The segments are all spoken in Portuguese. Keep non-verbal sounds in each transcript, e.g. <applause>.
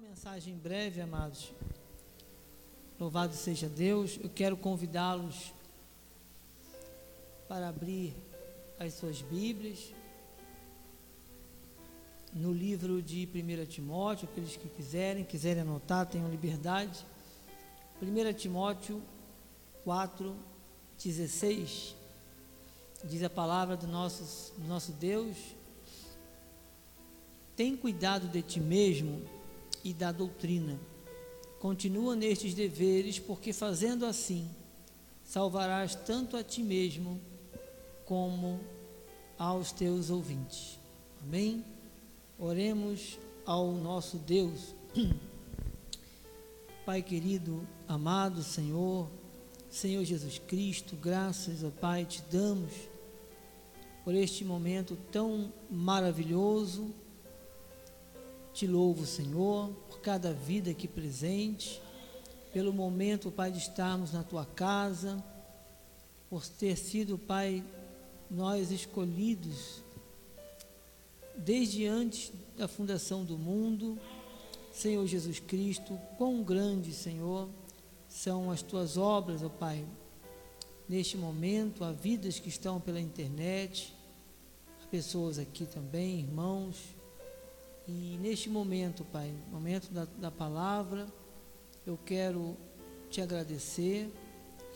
mensagem breve, amados. Louvado seja Deus. Eu quero convidá-los para abrir as suas Bíblias no livro de 1 Timóteo, aqueles que quiserem, quiserem anotar, tenham liberdade. 1 Timóteo 4, 16, diz a palavra do nosso, do nosso Deus. Tem cuidado de ti mesmo e da doutrina. Continua nestes deveres, porque fazendo assim, salvarás tanto a ti mesmo como aos teus ouvintes. Amém? Oremos ao nosso Deus. <clears throat> Pai querido, amado Senhor, Senhor Jesus Cristo, graças, ó Pai, te damos por este momento tão maravilhoso te louvo, Senhor, por cada vida aqui presente, pelo momento, Pai, de estarmos na tua casa, por ter sido, Pai, nós escolhidos desde antes da fundação do mundo. Senhor Jesus Cristo, quão grande, Senhor, são as tuas obras, ó Pai. Neste momento, há vidas que estão pela internet, há pessoas aqui também, irmãos e neste momento, Pai, momento da, da palavra, eu quero te agradecer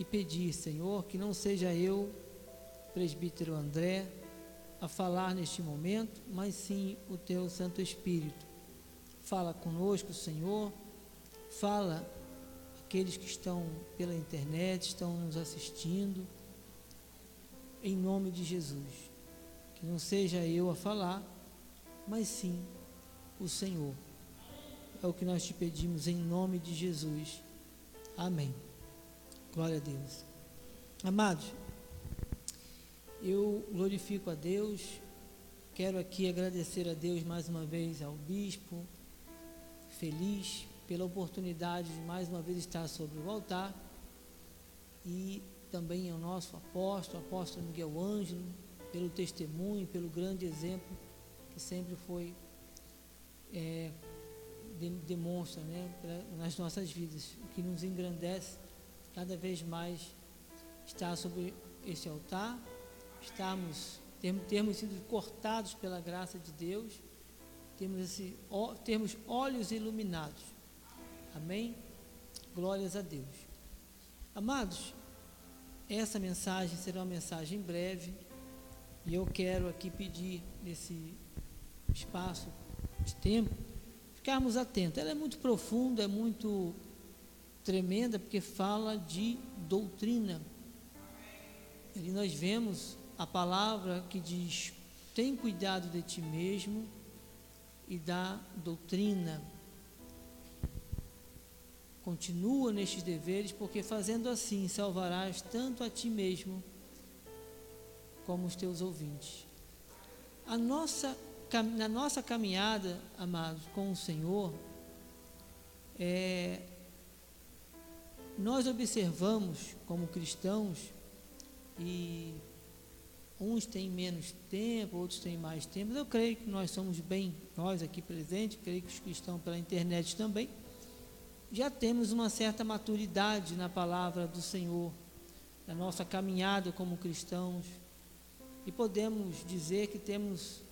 e pedir, Senhor, que não seja eu, presbítero André, a falar neste momento, mas sim o teu Santo Espírito. Fala conosco, Senhor, fala aqueles que estão pela internet, estão nos assistindo, em nome de Jesus. Que não seja eu a falar, mas sim o Senhor. É o que nós te pedimos em nome de Jesus. Amém. Glória a Deus. Amados, eu glorifico a Deus. Quero aqui agradecer a Deus mais uma vez ao bispo, feliz pela oportunidade de mais uma vez estar sobre o altar e também ao nosso apóstolo, apóstolo Miguel Ângelo, pelo testemunho, pelo grande exemplo que sempre foi é, de, demonstra né, pra, nas nossas vidas, o que nos engrandece cada vez mais estar sobre esse altar, estarmos, termos, termos sido cortados pela graça de Deus, termos, esse, ó, termos olhos iluminados. Amém? Glórias a Deus. Amados, essa mensagem será uma mensagem breve e eu quero aqui pedir nesse espaço de tempo, ficarmos atentos. Ela é muito profunda, é muito tremenda, porque fala de doutrina. Ali nós vemos a palavra que diz: tem cuidado de ti mesmo e da doutrina. Continua nestes deveres, porque fazendo assim salvarás tanto a ti mesmo como os teus ouvintes. A nossa na nossa caminhada, amados, com o Senhor, é, nós observamos como cristãos, e uns têm menos tempo, outros têm mais tempo, eu creio que nós somos bem, nós aqui presentes, creio que os que estão pela internet também, já temos uma certa maturidade na palavra do Senhor, na nossa caminhada como cristãos, e podemos dizer que temos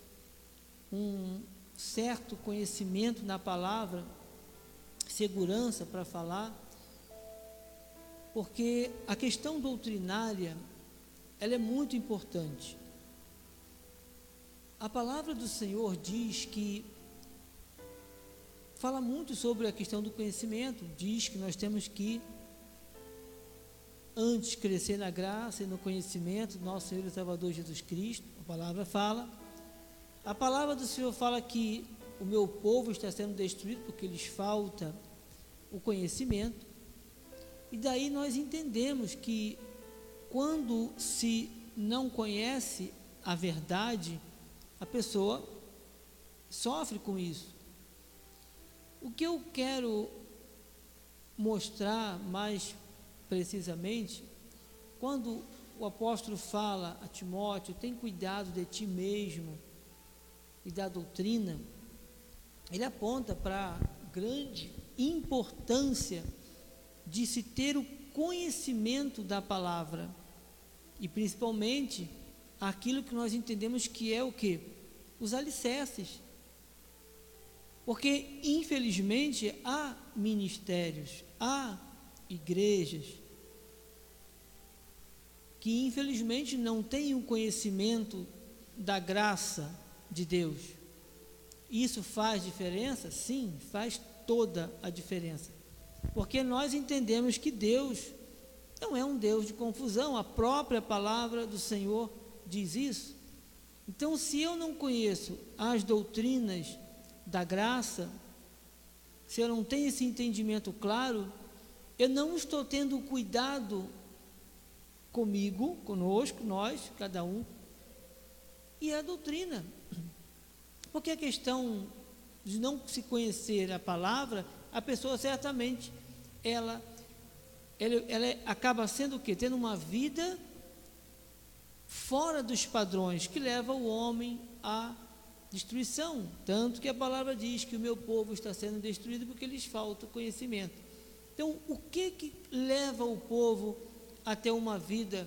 um certo conhecimento na palavra, segurança para falar, porque a questão doutrinária ela é muito importante. A palavra do Senhor diz que fala muito sobre a questão do conhecimento, diz que nós temos que antes crescer na graça e no conhecimento do nosso Senhor e Salvador Jesus Cristo. A palavra fala a palavra do Senhor fala que o meu povo está sendo destruído porque lhes falta o conhecimento. E daí nós entendemos que quando se não conhece a verdade, a pessoa sofre com isso. O que eu quero mostrar mais precisamente, quando o apóstolo fala a Timóteo, tem cuidado de ti mesmo e da doutrina, ele aponta para grande importância de se ter o conhecimento da palavra e principalmente aquilo que nós entendemos que é o que? Os alicerces. Porque, infelizmente, há ministérios, há igrejas que, infelizmente, não têm o conhecimento da graça de Deus. Isso faz diferença? Sim, faz toda a diferença. Porque nós entendemos que Deus não é um Deus de confusão, a própria palavra do Senhor diz isso. Então, se eu não conheço as doutrinas da graça, se eu não tenho esse entendimento claro, eu não estou tendo cuidado comigo, conosco, nós, cada um, e a doutrina. Porque a questão de não se conhecer a palavra, a pessoa certamente ela ela, ela acaba sendo o quê? Tendo uma vida fora dos padrões que leva o homem à destruição. Tanto que a palavra diz que o meu povo está sendo destruído porque lhes falta conhecimento. Então, o que que leva o povo a ter uma vida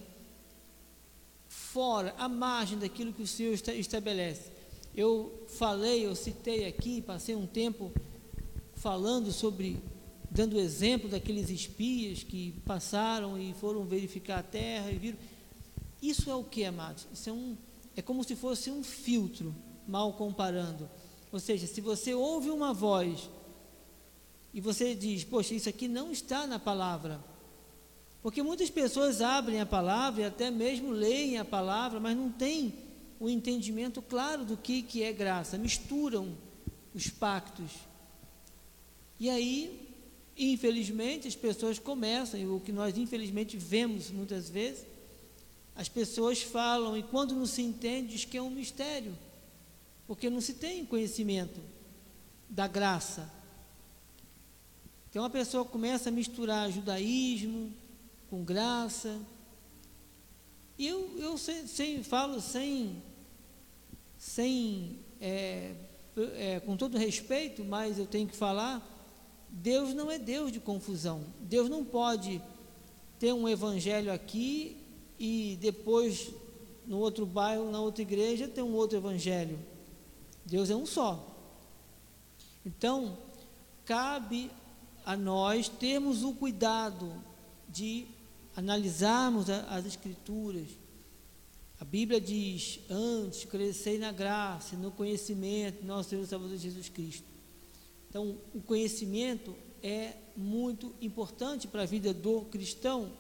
fora, à margem daquilo que o Senhor estabelece? Eu falei, eu citei aqui, passei um tempo falando sobre, dando exemplo daqueles espias que passaram e foram verificar a terra e viram. Isso é o que, amados? Isso é, um, é como se fosse um filtro, mal comparando. Ou seja, se você ouve uma voz e você diz, poxa, isso aqui não está na palavra. Porque muitas pessoas abrem a palavra e até mesmo leem a palavra, mas não tem o entendimento claro do que, que é graça, misturam os pactos. E aí, infelizmente, as pessoas começam, o que nós infelizmente vemos muitas vezes, as pessoas falam, e quando não se entende, diz que é um mistério, porque não se tem conhecimento da graça. Então a pessoa começa a misturar judaísmo com graça, e eu, eu sem, sem, falo sem, sem é, é, com todo respeito, mas eu tenho que falar, Deus não é Deus de confusão. Deus não pode ter um evangelho aqui e depois no outro bairro, na outra igreja, ter um outro evangelho. Deus é um só. Então, cabe a nós termos o cuidado de analisarmos a, as Escrituras, a Bíblia diz: antes crescei na graça, no conhecimento de nosso Senhor Salvador Jesus Cristo. Então, o conhecimento é muito importante para a vida do cristão,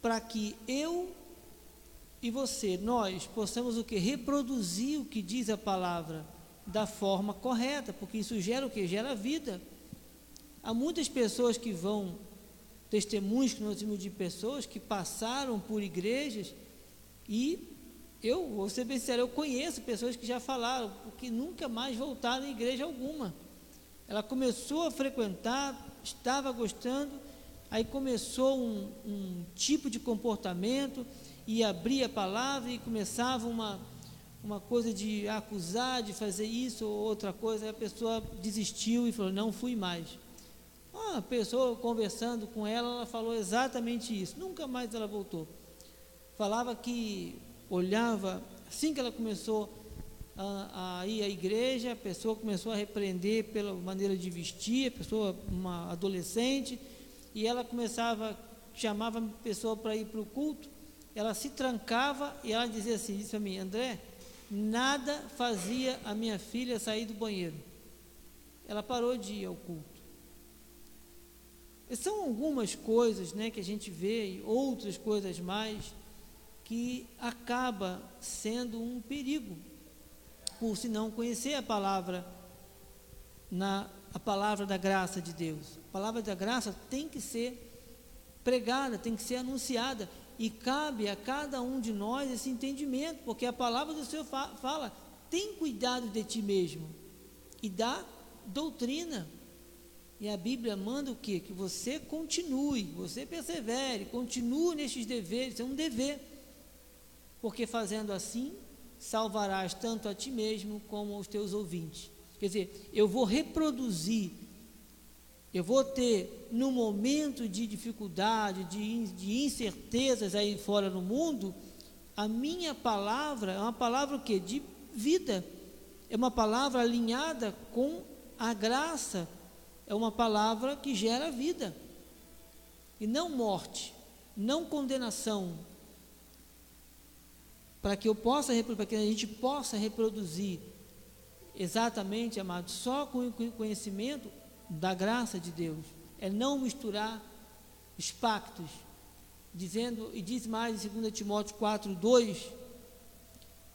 para que eu e você, nós, possamos o que? Reproduzir o que diz a palavra da forma correta, porque isso gera o que? Gera vida. Há muitas pessoas que vão testemunhos que nós temos de pessoas que passaram por igrejas e eu, vou ser bem sincero, eu conheço pessoas que já falaram, que nunca mais voltaram em igreja alguma. Ela começou a frequentar, estava gostando, aí começou um, um tipo de comportamento e abria a palavra e começava uma, uma coisa de acusar, de fazer isso ou outra coisa, a pessoa desistiu e falou, não fui mais. Uma pessoa conversando com ela, ela falou exatamente isso. Nunca mais ela voltou. Falava que olhava, assim que ela começou a, a ir à igreja, a pessoa começou a repreender pela maneira de vestir, a pessoa, uma adolescente, e ela começava, chamava a pessoa para ir para o culto, ela se trancava e ela dizia assim, disse a mim, André, nada fazia a minha filha sair do banheiro. Ela parou de ir ao culto. São algumas coisas né, que a gente vê e outras coisas mais que acaba sendo um perigo por se não conhecer a palavra na a palavra da graça de Deus. A palavra da graça tem que ser pregada, tem que ser anunciada e cabe a cada um de nós esse entendimento, porque a palavra do Senhor fala: tem cuidado de ti mesmo e da doutrina. E a Bíblia manda o quê? Que você continue, você persevere, continue nestes deveres, é um dever. Porque fazendo assim, salvarás tanto a ti mesmo como aos teus ouvintes. Quer dizer, eu vou reproduzir, eu vou ter, no momento de dificuldade, de, de incertezas aí fora no mundo, a minha palavra é uma palavra o quê? De vida. É uma palavra alinhada com a graça. É uma palavra que gera vida. E não morte, não condenação. Para que eu possa, para que a gente possa reproduzir exatamente, amado, só com o conhecimento da graça de Deus. É não misturar os pactos dizendo, e diz mais em 2 Timóteo 4, 2,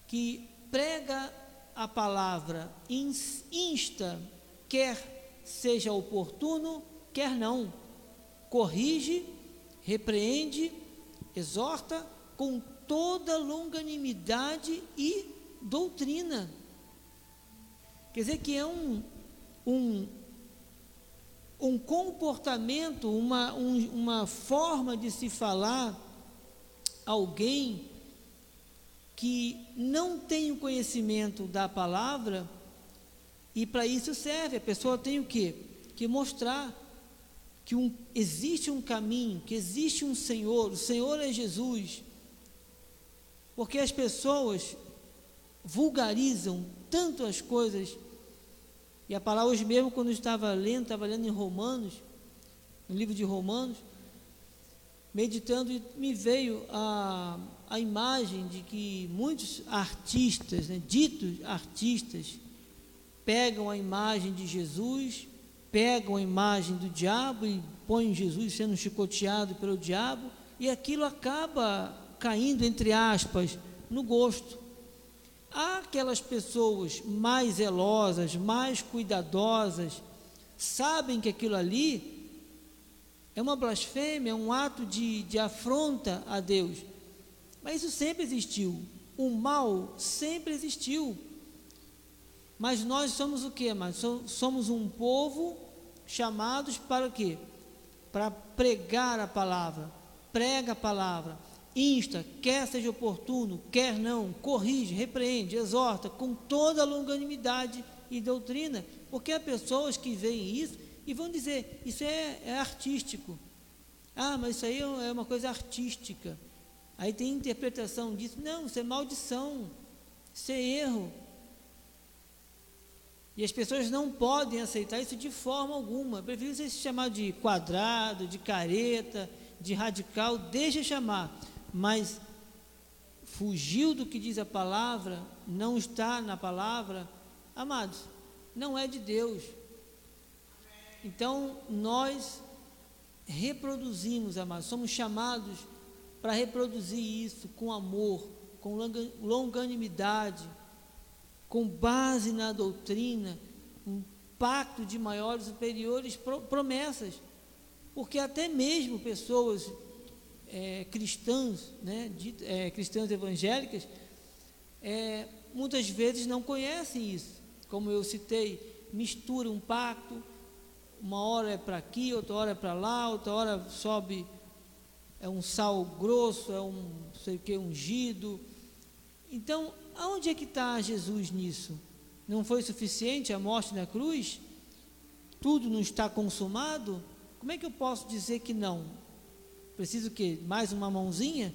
que prega a palavra, insta, quer seja oportuno, quer não, corrige, repreende, exorta com toda longanimidade e doutrina. Quer dizer que é um, um, um comportamento, uma, um, uma forma de se falar alguém que não tem o conhecimento da palavra e para isso serve. A pessoa tem o quê? Que mostrar que um, existe um caminho, que existe um Senhor, o Senhor é Jesus. Porque as pessoas vulgarizam tanto as coisas e a palavra hoje mesmo, quando eu estava lendo, estava lendo em Romanos, no livro de Romanos, meditando, me veio a, a imagem de que muitos artistas, né, ditos artistas, pegam a imagem de Jesus, pegam a imagem do diabo e põem Jesus sendo chicoteado pelo diabo, e aquilo acaba caindo, entre aspas, no gosto. Há aquelas pessoas mais zelosas, mais cuidadosas, sabem que aquilo ali é uma blasfêmia, é um ato de, de afronta a Deus. Mas isso sempre existiu. O mal sempre existiu. Mas nós somos o que, mas somos um povo chamados para o quê? Para pregar a palavra. Prega a palavra insta, quer seja oportuno, quer não, corrige, repreende, exorta com toda a longanimidade e doutrina, porque há pessoas que veem isso e vão dizer: isso é, é artístico. Ah, mas isso aí é uma coisa artística. Aí tem interpretação disso. Não, isso é maldição, isso é erro. E as pessoas não podem aceitar isso de forma alguma. Prefiro ser chamado de quadrado, de careta, de radical, deixa chamar mas fugiu do que diz a palavra, não está na palavra, amados, não é de Deus. Então, nós reproduzimos, amados, somos chamados para reproduzir isso com amor, com longanimidade, com base na doutrina, um pacto de maiores superiores promessas. Porque até mesmo pessoas é, cristãs, né, de, é, cristãs evangélicas, é, muitas vezes não conhecem isso. Como eu citei, mistura um pacto, uma hora é para aqui, outra hora é para lá, outra hora sobe, é um sal grosso, é um sei o que, ungido. Então, aonde é que está Jesus nisso? Não foi suficiente a morte na cruz? Tudo não está consumado? Como é que eu posso dizer que não? Preciso que mais uma mãozinha?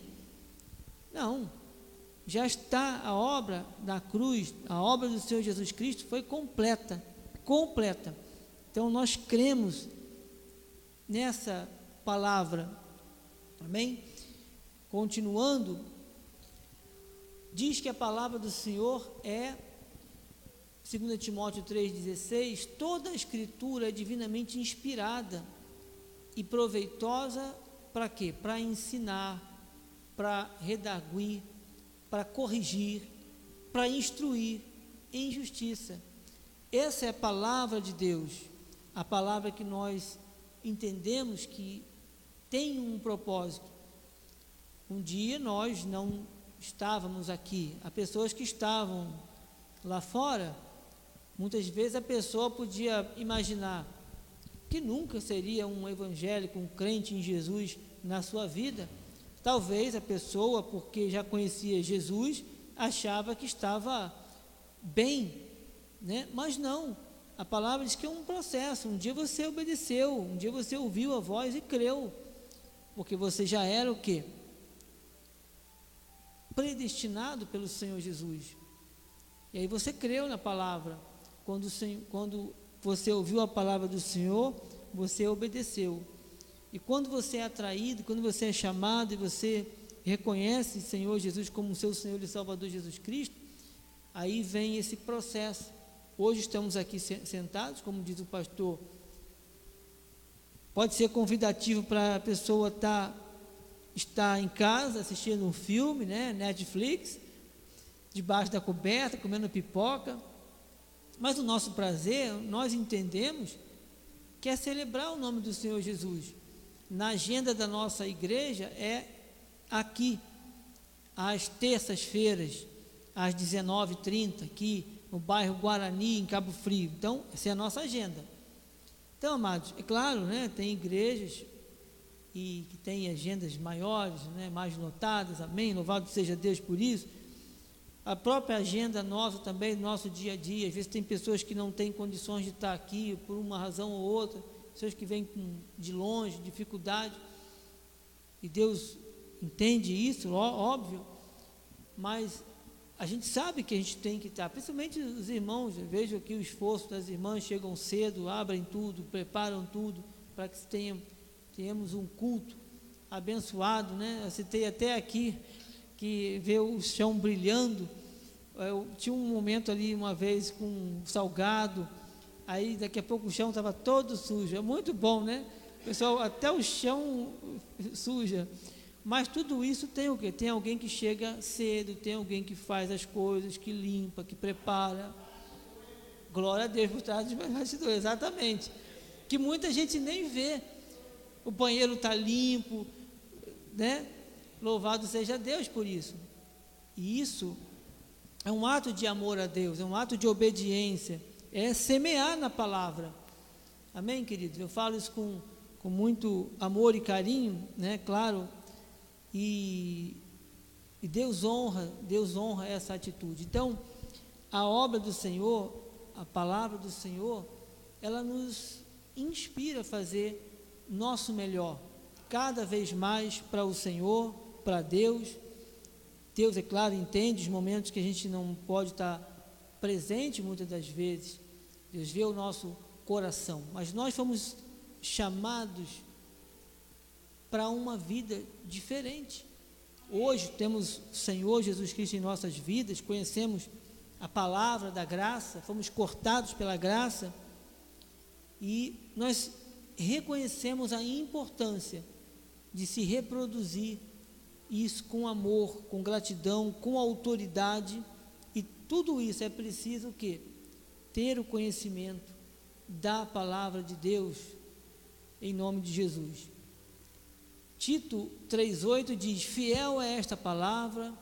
Não. Já está a obra da cruz, a obra do Senhor Jesus Cristo foi completa, completa. Então nós cremos nessa palavra. Amém? Continuando, diz que a palavra do Senhor é 2 Timóteo 3,16, toda a escritura é divinamente inspirada e proveitosa para quê? Para ensinar, para redarguir, para corrigir, para instruir em justiça. Essa é a palavra de Deus, a palavra que nós entendemos que tem um propósito. Um dia nós não estávamos aqui, há pessoas que estavam lá fora. Muitas vezes a pessoa podia imaginar: que nunca seria um evangélico, um crente em Jesus na sua vida. Talvez a pessoa, porque já conhecia Jesus, achava que estava bem, né? mas não. a palavra diz que é um processo. Um dia você obedeceu, um dia você ouviu a voz e creu, porque você já era o que? Predestinado pelo Senhor Jesus. E aí você creu na palavra. Quando, quando você ouviu a palavra do Senhor, você obedeceu. E quando você é atraído, quando você é chamado e você reconhece o Senhor Jesus como seu Senhor e Salvador Jesus Cristo, aí vem esse processo. Hoje estamos aqui sentados, como diz o pastor, pode ser convidativo para a pessoa estar, tá, estar em casa assistindo um filme, né, Netflix, debaixo da coberta, comendo pipoca. Mas o nosso prazer, nós entendemos que é celebrar o nome do Senhor Jesus. Na agenda da nossa igreja é aqui, às terças-feiras, às 19h30, aqui no bairro Guarani, em Cabo Frio. Então, essa é a nossa agenda. Então, amados, é claro, né, tem igrejas e que têm agendas maiores, né, mais lotadas, amém, louvado seja Deus por isso. A própria agenda nossa também, nosso dia a dia, às vezes tem pessoas que não têm condições de estar aqui por uma razão ou outra, pessoas que vêm de longe, dificuldade, e Deus entende isso, óbvio, mas a gente sabe que a gente tem que estar, principalmente os irmãos, eu vejo aqui o esforço das irmãs, chegam cedo, abrem tudo, preparam tudo, para que tenham, tenhamos um culto abençoado, né? Eu citei até aqui que vê o chão brilhando, eu tinha um momento ali uma vez com um salgado, aí daqui a pouco o chão estava todo sujo, é muito bom, né? Pessoal, até o chão suja. Mas tudo isso tem o quê? Tem alguém que chega cedo, tem alguém que faz as coisas, que limpa, que prepara. Glória a Deus por trás dos bastidores, exatamente. Que muita gente nem vê. O banheiro está limpo, né? Louvado seja Deus por isso. E isso é um ato de amor a Deus, é um ato de obediência, é semear na palavra. Amém, queridos? Eu falo isso com, com muito amor e carinho, né? Claro, e, e Deus honra, Deus honra essa atitude. Então, a obra do Senhor, a palavra do Senhor, ela nos inspira a fazer nosso melhor, cada vez mais para o Senhor, para Deus. Deus, é claro, entende os momentos que a gente não pode estar presente muitas das vezes. Deus vê o nosso coração, mas nós fomos chamados para uma vida diferente. Hoje temos o Senhor Jesus Cristo em nossas vidas, conhecemos a palavra da graça, fomos cortados pela graça e nós reconhecemos a importância de se reproduzir isso com amor, com gratidão, com autoridade e tudo isso é preciso o quê? Ter o conhecimento da palavra de Deus em nome de Jesus. Tito 3,8 diz: Fiel é esta palavra,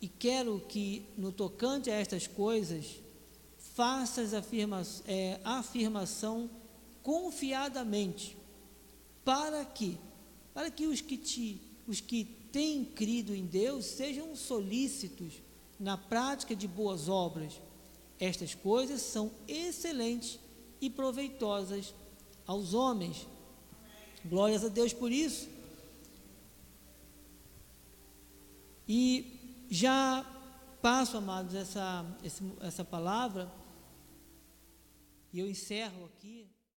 e quero que, no tocante a estas coisas, faças afirma, é, afirmação confiadamente, para que, para que os que, te, os que têm crido em Deus sejam solícitos na prática de boas obras. Estas coisas são excelentes e proveitosas aos homens. Glórias a Deus por isso. E já passo, amados, essa, essa palavra, e eu encerro aqui.